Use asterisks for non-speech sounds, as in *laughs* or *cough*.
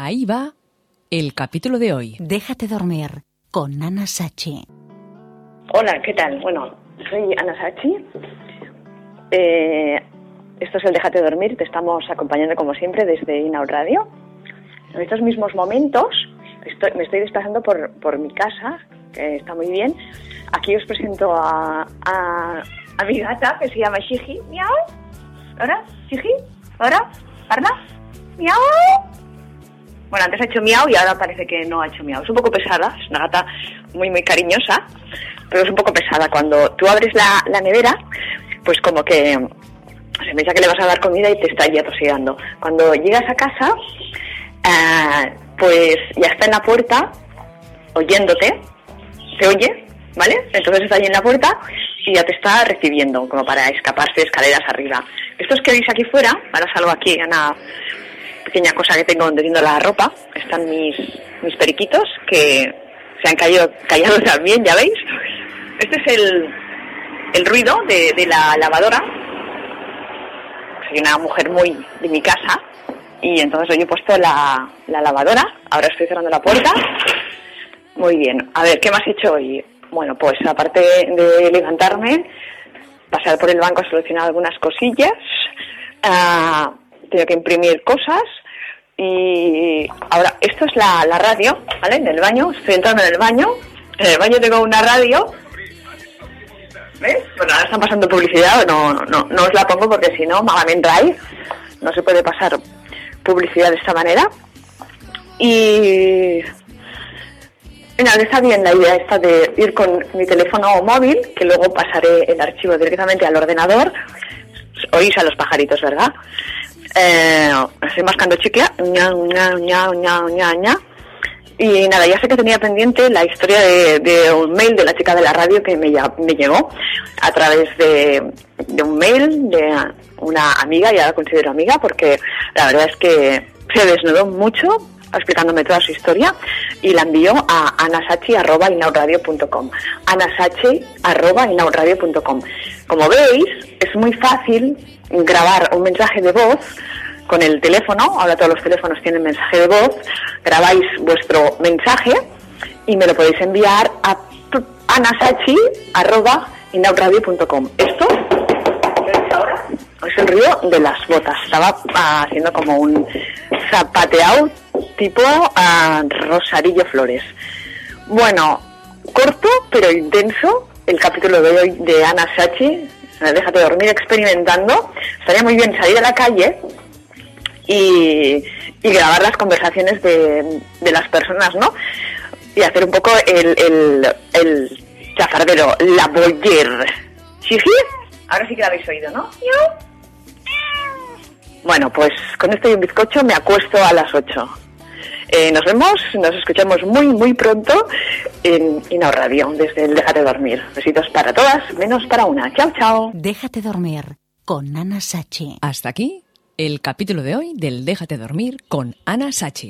Ahí va el capítulo de hoy. Déjate dormir con Ana Sachi. Hola, ¿qué tal? Bueno, soy Ana Sachi. Eh, esto es el Déjate dormir. Te estamos acompañando como siempre desde Inaud Radio. En estos mismos momentos estoy- me estoy desplazando por, por mi casa, que está muy bien. Aquí os presento a, a, a mi gata que se llama Shiji. Miau. ¿Ahora? Shiji. ¿Ahora? ¿Parla? Miau. Bueno, antes ha hecho miau y ahora parece que no ha hecho miau. Es un poco pesada, es una gata muy, muy cariñosa, pero es un poco pesada. Cuando tú abres la, la nevera, pues como que se piensa que le vas a dar comida y te está ya toseando. Cuando llegas a casa, ah, pues ya está en la puerta, oyéndote, te oye, ¿vale? Entonces está ahí en la puerta y ya te está recibiendo, como para escaparse escaleras arriba. Estos que veis aquí fuera, ahora salgo aquí a una pequeña cosa que tengo donde tiendo la ropa, están mis, mis periquitos que se han caído, callado *laughs* también, ya veis. Este es el, el ruido de, de la lavadora. Soy una mujer muy de mi casa y entonces hoy he puesto la, la lavadora. Ahora estoy cerrando la puerta. Muy bien. A ver, ¿qué más he hecho hoy? Bueno, pues aparte de levantarme, pasar por el banco a solucionar algunas cosillas, ah, tengo que imprimir cosas y ahora, esto es la, la radio, ¿vale? En el baño, estoy entrando en el baño, en el baño tengo una radio, ¿ves? Bueno, ahora están pasando publicidad, no, no, no os la pongo porque si no, malamente hay, no se puede pasar publicidad de esta manera. Y Mira, está bien la idea esta de ir con mi teléfono móvil, que luego pasaré el archivo directamente al ordenador. Oís a los pajaritos, ¿verdad? Eh, estoy mascando chicle. ña, ña, ña, ña, ña, ña. Y nada, ya sé que tenía pendiente la historia de, un mail de la chica de la radio que me, me llegó a través de, de un mail de una amiga, ya la considero amiga, porque la verdad es que se desnudó mucho explicándome toda su historia y la envió a anasachi.inauradio.com anasachi.inauradio.com Como veis, es muy fácil grabar un mensaje de voz con el teléfono, ahora todos los teléfonos tienen mensaje de voz, grabáis vuestro mensaje y me lo podéis enviar a anasachi.inauradio.com Esto es el río de las botas. Estaba ah, haciendo como un zapateado tipo ah, Rosarillo Flores. Bueno, corto pero intenso el capítulo de hoy de Ana Sachi. Déjate dormir experimentando. Estaría muy bien salir a la calle y, y grabar las conversaciones de, de las personas, ¿no? Y hacer un poco el, el, el chafardero, la boyer. ¿Sí, sí? Ahora sí que la habéis oído, ¿no? Bueno, pues con esto y un bizcocho me acuesto a las 8. Eh, nos vemos, nos escuchamos muy, muy pronto en Inao Radio, desde el Déjate Dormir. Besitos para todas, menos para una. Chao, chao. Déjate dormir con Ana Sachi. Hasta aquí el capítulo de hoy del Déjate dormir con Ana Sachi.